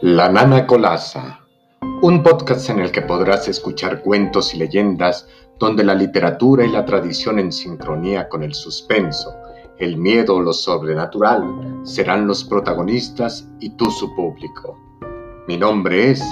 La Nana Colasa, un podcast en el que podrás escuchar cuentos y leyendas donde la literatura y la tradición en sincronía con el suspenso, el miedo o lo sobrenatural serán los protagonistas y tú su público. Mi nombre es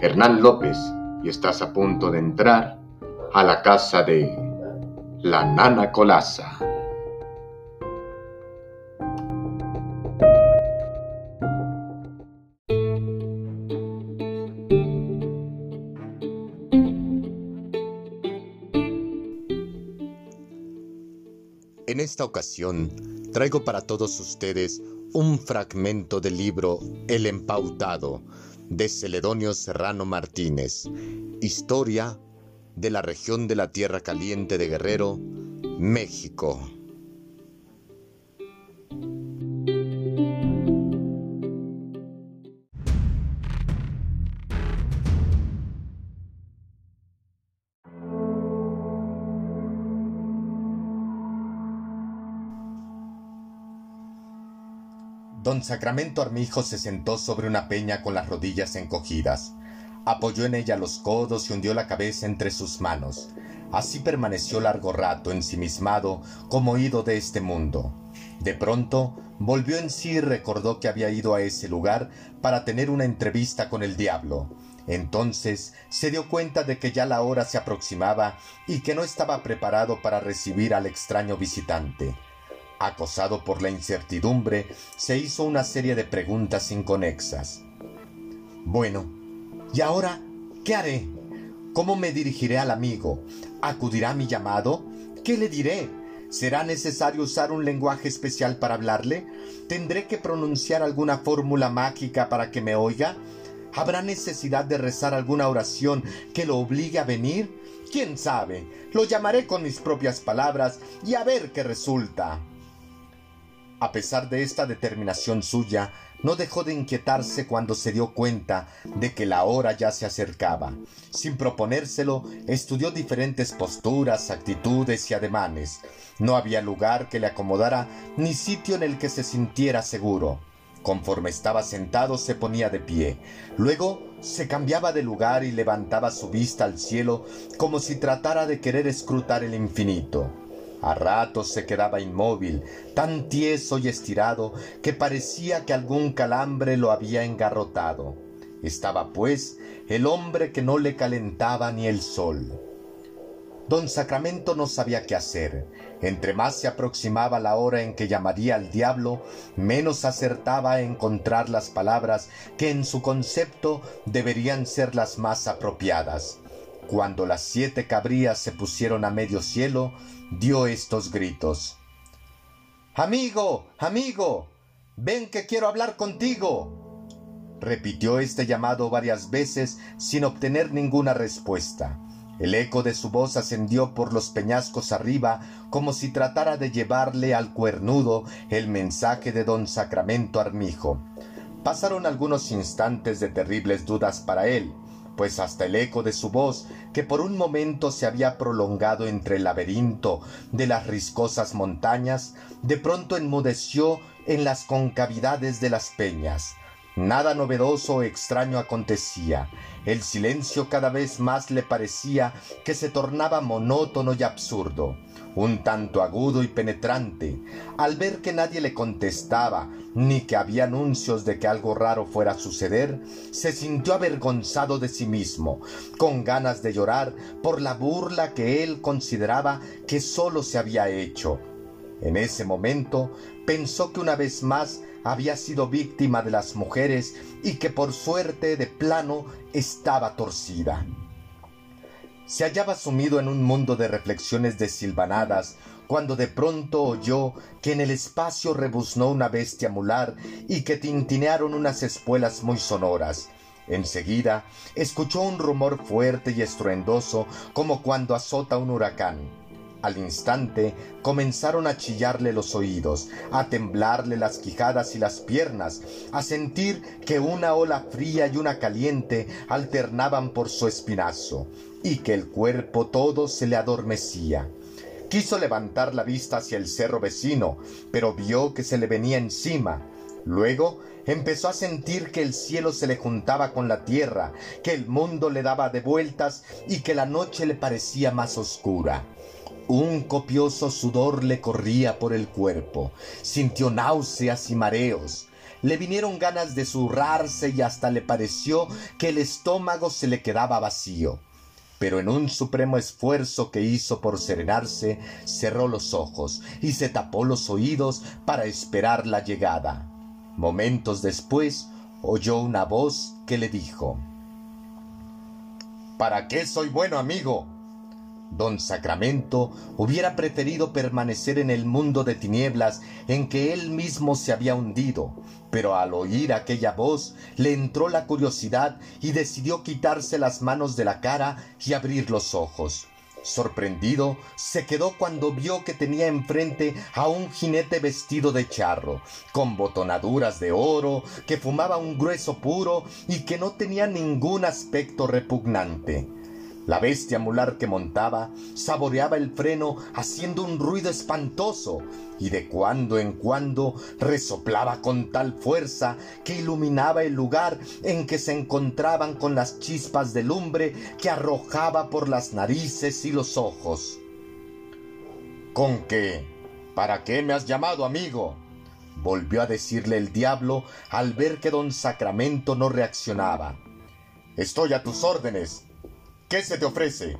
Hernán López y estás a punto de entrar a la casa de La Nana Colasa. Esta ocasión traigo para todos ustedes un fragmento del libro El Empautado de Celedonio Serrano Martínez, Historia de la región de la Tierra Caliente de Guerrero, México. Don Sacramento Armijo se sentó sobre una peña con las rodillas encogidas. Apoyó en ella los codos y hundió la cabeza entre sus manos. Así permaneció largo rato ensimismado como ido de este mundo. De pronto volvió en sí y recordó que había ido a ese lugar para tener una entrevista con el diablo. Entonces se dio cuenta de que ya la hora se aproximaba y que no estaba preparado para recibir al extraño visitante. Acosado por la incertidumbre, se hizo una serie de preguntas inconexas. Bueno, ¿y ahora qué haré? ¿Cómo me dirigiré al amigo? ¿Acudirá a mi llamado? ¿Qué le diré? ¿Será necesario usar un lenguaje especial para hablarle? ¿Tendré que pronunciar alguna fórmula mágica para que me oiga? ¿Habrá necesidad de rezar alguna oración que lo obligue a venir? ¿Quién sabe? Lo llamaré con mis propias palabras y a ver qué resulta. A pesar de esta determinación suya, no dejó de inquietarse cuando se dio cuenta de que la hora ya se acercaba. Sin proponérselo, estudió diferentes posturas, actitudes y ademanes. No había lugar que le acomodara ni sitio en el que se sintiera seguro. Conforme estaba sentado se ponía de pie. Luego se cambiaba de lugar y levantaba su vista al cielo como si tratara de querer escrutar el infinito. A ratos se quedaba inmóvil, tan tieso y estirado que parecía que algún calambre lo había engarrotado. Estaba, pues, el hombre que no le calentaba ni el sol. Don Sacramento no sabía qué hacer. Entre más se aproximaba la hora en que llamaría al diablo, menos acertaba a encontrar las palabras que en su concepto deberían ser las más apropiadas. Cuando las siete cabrías se pusieron a medio cielo, dio estos gritos. Amigo, amigo, ven que quiero hablar contigo. Repitió este llamado varias veces sin obtener ninguna respuesta. El eco de su voz ascendió por los peñascos arriba como si tratara de llevarle al cuernudo el mensaje de don Sacramento Armijo. Pasaron algunos instantes de terribles dudas para él, pues hasta el eco de su voz, que por un momento se había prolongado entre el laberinto de las riscosas montañas, de pronto enmudeció en las concavidades de las peñas. Nada novedoso o extraño acontecía. El silencio cada vez más le parecía que se tornaba monótono y absurdo, un tanto agudo y penetrante. Al ver que nadie le contestaba, ni que había anuncios de que algo raro fuera a suceder, se sintió avergonzado de sí mismo, con ganas de llorar por la burla que él consideraba que sólo se había hecho. En ese momento pensó que una vez más había sido víctima de las mujeres y que por suerte de plano estaba torcida. Se hallaba sumido en un mundo de reflexiones desilvanadas cuando de pronto oyó que en el espacio rebuznó una bestia mular y que tintinearon unas espuelas muy sonoras. Enseguida escuchó un rumor fuerte y estruendoso como cuando azota un huracán. Al instante comenzaron a chillarle los oídos, a temblarle las quijadas y las piernas, a sentir que una ola fría y una caliente alternaban por su espinazo, y que el cuerpo todo se le adormecía. Quiso levantar la vista hacia el cerro vecino, pero vio que se le venía encima. Luego empezó a sentir que el cielo se le juntaba con la tierra, que el mundo le daba de vueltas y que la noche le parecía más oscura. Un copioso sudor le corría por el cuerpo, sintió náuseas y mareos, le vinieron ganas de zurrarse y hasta le pareció que el estómago se le quedaba vacío. Pero en un supremo esfuerzo que hizo por serenarse, cerró los ojos y se tapó los oídos para esperar la llegada. Momentos después oyó una voz que le dijo ¿Para qué soy bueno amigo? Don Sacramento hubiera preferido permanecer en el mundo de tinieblas en que él mismo se había hundido, pero al oír aquella voz le entró la curiosidad y decidió quitarse las manos de la cara y abrir los ojos. Sorprendido, se quedó cuando vio que tenía enfrente a un jinete vestido de charro, con botonaduras de oro, que fumaba un grueso puro y que no tenía ningún aspecto repugnante. La bestia mular que montaba saboreaba el freno haciendo un ruido espantoso y de cuando en cuando resoplaba con tal fuerza que iluminaba el lugar en que se encontraban con las chispas de lumbre que arrojaba por las narices y los ojos. ¿Con qué? ¿Para qué me has llamado, amigo? volvió a decirle el diablo al ver que don Sacramento no reaccionaba. Estoy a tus órdenes ¿Qué se te ofrece?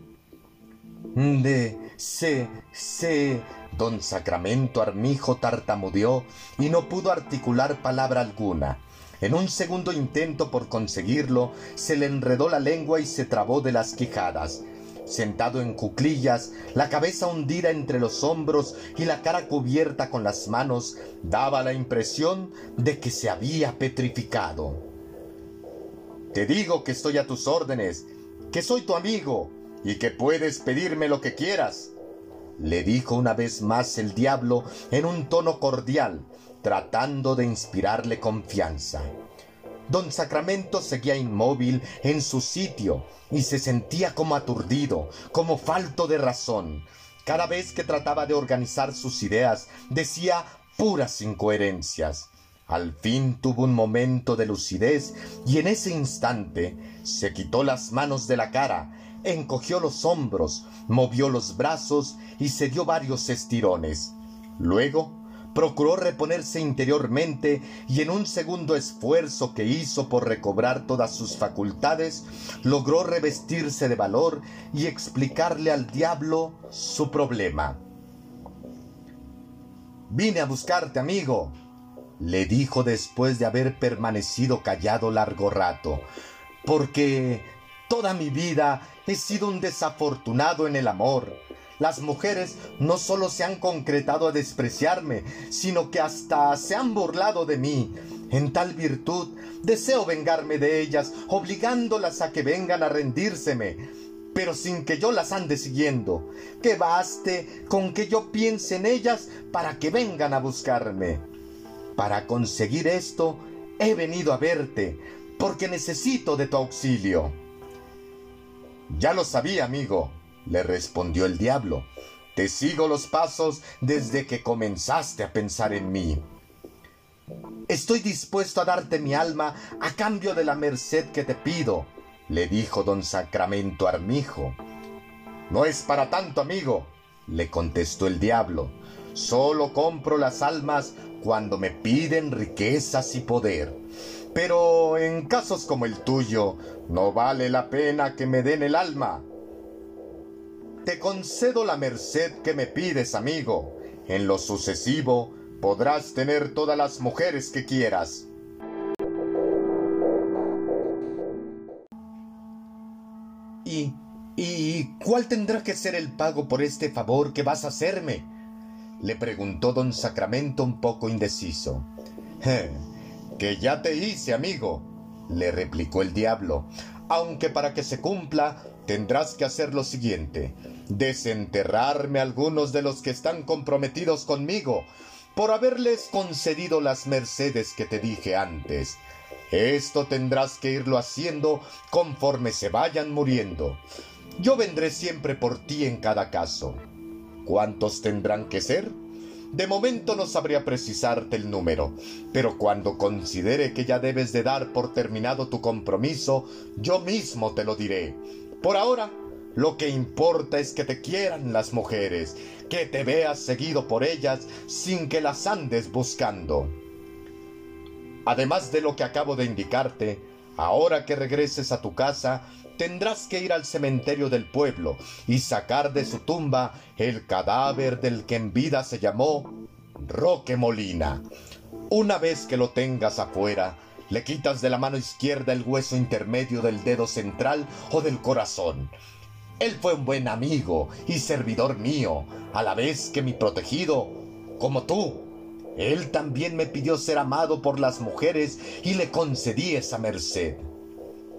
De, se, se. Don Sacramento Armijo tartamudeó y no pudo articular palabra alguna. En un segundo intento por conseguirlo, se le enredó la lengua y se trabó de las quijadas. Sentado en cuclillas, la cabeza hundida entre los hombros y la cara cubierta con las manos, daba la impresión de que se había petrificado. Te digo que estoy a tus órdenes, que soy tu amigo y que puedes pedirme lo que quieras. Le dijo una vez más el diablo en un tono cordial, tratando de inspirarle confianza. Don Sacramento seguía inmóvil en su sitio y se sentía como aturdido, como falto de razón. Cada vez que trataba de organizar sus ideas, decía puras incoherencias. Al fin tuvo un momento de lucidez y en ese instante se quitó las manos de la cara, encogió los hombros, movió los brazos y se dio varios estirones. Luego procuró reponerse interiormente y en un segundo esfuerzo que hizo por recobrar todas sus facultades, logró revestirse de valor y explicarle al diablo su problema. Vine a buscarte, amigo, le dijo después de haber permanecido callado largo rato, porque toda mi vida he sido un desafortunado en el amor. Las mujeres no solo se han concretado a despreciarme, sino que hasta se han burlado de mí. En tal virtud deseo vengarme de ellas, obligándolas a que vengan a rendírseme, pero sin que yo las ande siguiendo. Que baste con que yo piense en ellas para que vengan a buscarme. Para conseguir esto, he venido a verte, porque necesito de tu auxilio. Ya lo sabía, amigo, le respondió el diablo. Te sigo los pasos desde que comenzaste a pensar en mí. Estoy dispuesto a darte mi alma a cambio de la merced que te pido, le dijo don Sacramento Armijo. No es para tanto, amigo, le contestó el diablo. Solo compro las almas cuando me piden riquezas y poder. Pero en casos como el tuyo, no vale la pena que me den el alma. Te concedo la merced que me pides, amigo. En lo sucesivo, podrás tener todas las mujeres que quieras. ¿Y, y cuál tendrá que ser el pago por este favor que vas a hacerme? Le preguntó don Sacramento un poco indeciso. que ya te hice, amigo, le replicó el diablo, aunque para que se cumpla tendrás que hacer lo siguiente, desenterrarme algunos de los que están comprometidos conmigo, por haberles concedido las mercedes que te dije antes. Esto tendrás que irlo haciendo conforme se vayan muriendo. Yo vendré siempre por ti en cada caso. ¿Cuántos tendrán que ser? de momento no sabría precisarte el número, pero cuando considere que ya debes de dar por terminado tu compromiso, yo mismo te lo diré. Por ahora, lo que importa es que te quieran las mujeres, que te veas seguido por ellas sin que las andes buscando. Además de lo que acabo de indicarte, ahora que regreses a tu casa, tendrás que ir al cementerio del pueblo y sacar de su tumba el cadáver del que en vida se llamó Roque Molina. Una vez que lo tengas afuera, le quitas de la mano izquierda el hueso intermedio del dedo central o del corazón. Él fue un buen amigo y servidor mío, a la vez que mi protegido, como tú. Él también me pidió ser amado por las mujeres y le concedí esa merced.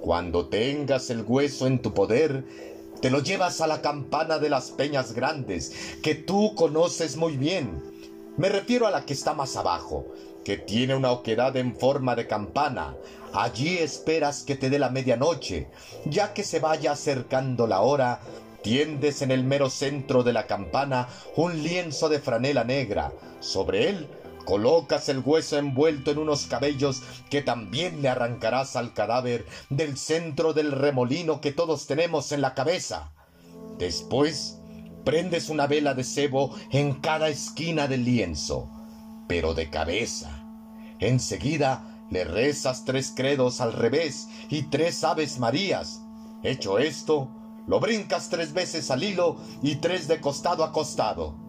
Cuando tengas el hueso en tu poder, te lo llevas a la campana de las peñas grandes, que tú conoces muy bien. Me refiero a la que está más abajo, que tiene una oquedad en forma de campana. Allí esperas que te dé la medianoche. Ya que se vaya acercando la hora, tiendes en el mero centro de la campana un lienzo de franela negra. Sobre él colocas el hueso envuelto en unos cabellos que también le arrancarás al cadáver del centro del remolino que todos tenemos en la cabeza. Después, prendes una vela de cebo en cada esquina del lienzo, pero de cabeza. Enseguida le rezas tres credos al revés y tres aves marías. Hecho esto, lo brincas tres veces al hilo y tres de costado a costado.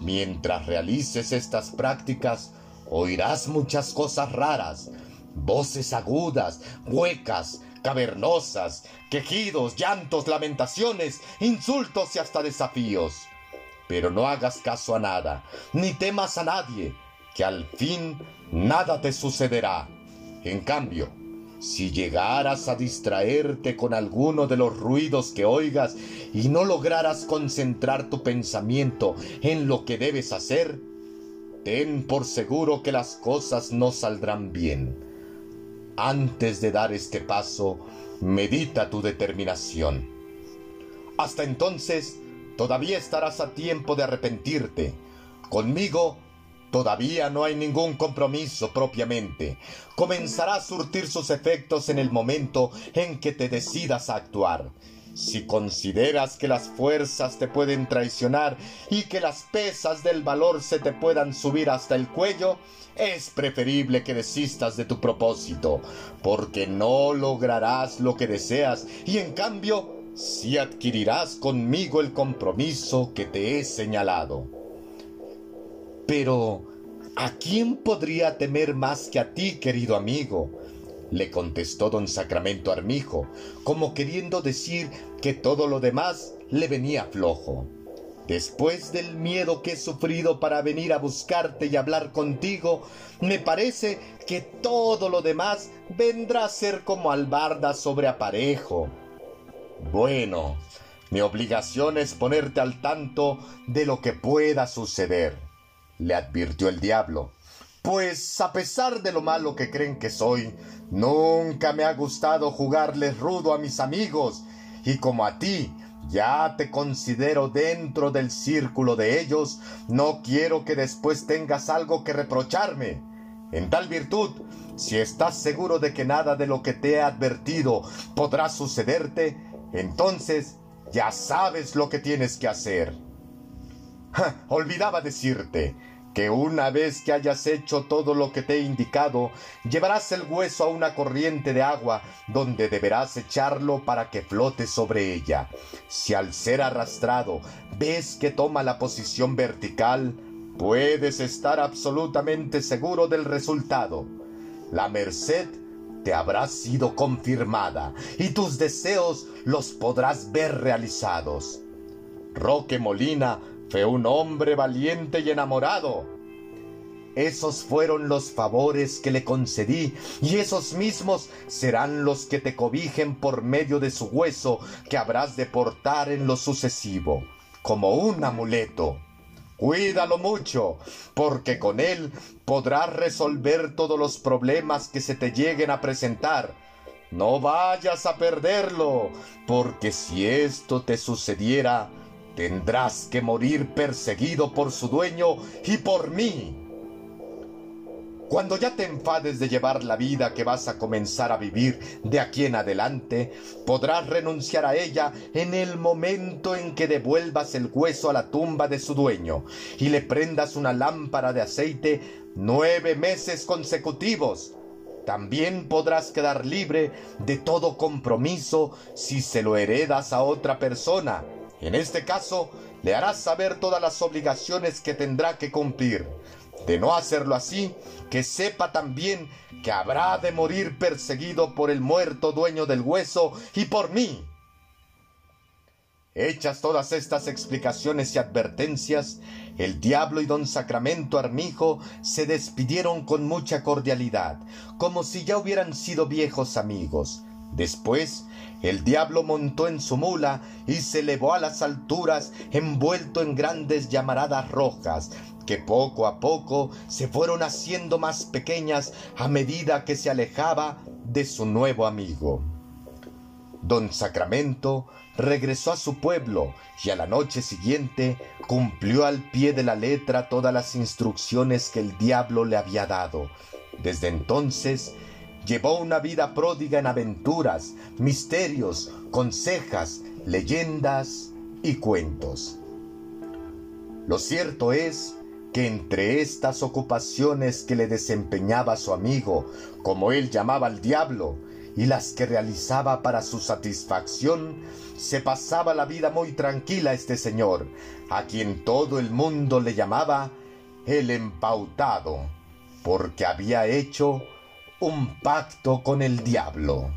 Mientras realices estas prácticas, oirás muchas cosas raras, voces agudas, huecas, cavernosas, quejidos, llantos, lamentaciones, insultos y hasta desafíos. Pero no hagas caso a nada, ni temas a nadie, que al fin nada te sucederá. En cambio, si llegaras a distraerte con alguno de los ruidos que oigas y no lograras concentrar tu pensamiento en lo que debes hacer, ten por seguro que las cosas no saldrán bien. Antes de dar este paso, medita tu determinación. Hasta entonces, todavía estarás a tiempo de arrepentirte. Conmigo Todavía no hay ningún compromiso propiamente. Comenzará a surtir sus efectos en el momento en que te decidas a actuar. Si consideras que las fuerzas te pueden traicionar y que las pesas del valor se te puedan subir hasta el cuello, es preferible que desistas de tu propósito, porque no lograrás lo que deseas y en cambio si adquirirás conmigo el compromiso que te he señalado. Pero, ¿a quién podría temer más que a ti, querido amigo? le contestó don Sacramento Armijo, como queriendo decir que todo lo demás le venía flojo. Después del miedo que he sufrido para venir a buscarte y hablar contigo, me parece que todo lo demás vendrá a ser como albarda sobre aparejo. Bueno, mi obligación es ponerte al tanto de lo que pueda suceder le advirtió el diablo. Pues a pesar de lo malo que creen que soy, nunca me ha gustado jugarles rudo a mis amigos, y como a ti ya te considero dentro del círculo de ellos, no quiero que después tengas algo que reprocharme. En tal virtud, si estás seguro de que nada de lo que te he advertido podrá sucederte, entonces ya sabes lo que tienes que hacer. olvidaba decirte, que una vez que hayas hecho todo lo que te he indicado, llevarás el hueso a una corriente de agua donde deberás echarlo para que flote sobre ella. Si al ser arrastrado ves que toma la posición vertical, puedes estar absolutamente seguro del resultado. La merced te habrá sido confirmada y tus deseos los podrás ver realizados. Roque Molina fue un hombre valiente y enamorado. Esos fueron los favores que le concedí, y esos mismos serán los que te cobijen por medio de su hueso que habrás de portar en lo sucesivo, como un amuleto. Cuídalo mucho, porque con él podrás resolver todos los problemas que se te lleguen a presentar. No vayas a perderlo, porque si esto te sucediera, tendrás que morir perseguido por su dueño y por mí. Cuando ya te enfades de llevar la vida que vas a comenzar a vivir de aquí en adelante, podrás renunciar a ella en el momento en que devuelvas el hueso a la tumba de su dueño y le prendas una lámpara de aceite nueve meses consecutivos. También podrás quedar libre de todo compromiso si se lo heredas a otra persona. En este caso, le harás saber todas las obligaciones que tendrá que cumplir. De no hacerlo así, que sepa también que habrá de morir perseguido por el muerto dueño del hueso y por mí. Hechas todas estas explicaciones y advertencias, el diablo y don Sacramento Armijo se despidieron con mucha cordialidad, como si ya hubieran sido viejos amigos. Después, el diablo montó en su mula y se elevó a las alturas envuelto en grandes llamaradas rojas, que poco a poco se fueron haciendo más pequeñas a medida que se alejaba de su nuevo amigo. Don Sacramento regresó a su pueblo y a la noche siguiente cumplió al pie de la letra todas las instrucciones que el diablo le había dado. Desde entonces llevó una vida pródiga en aventuras, misterios, consejas, leyendas y cuentos. Lo cierto es que entre estas ocupaciones que le desempeñaba su amigo, como él llamaba al diablo, y las que realizaba para su satisfacción, se pasaba la vida muy tranquila este señor, a quien todo el mundo le llamaba el empautado, porque había hecho un pacto con el diablo.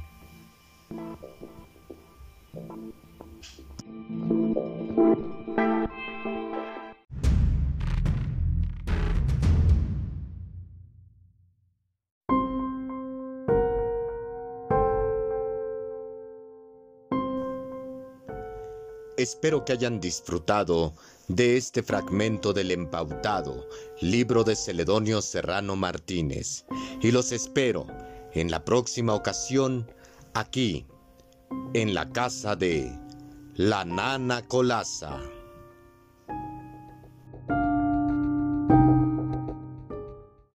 Espero que hayan disfrutado de este fragmento del Empautado, libro de Celedonio Serrano Martínez, y los espero en la próxima ocasión aquí, en la casa de la Nana Colasa.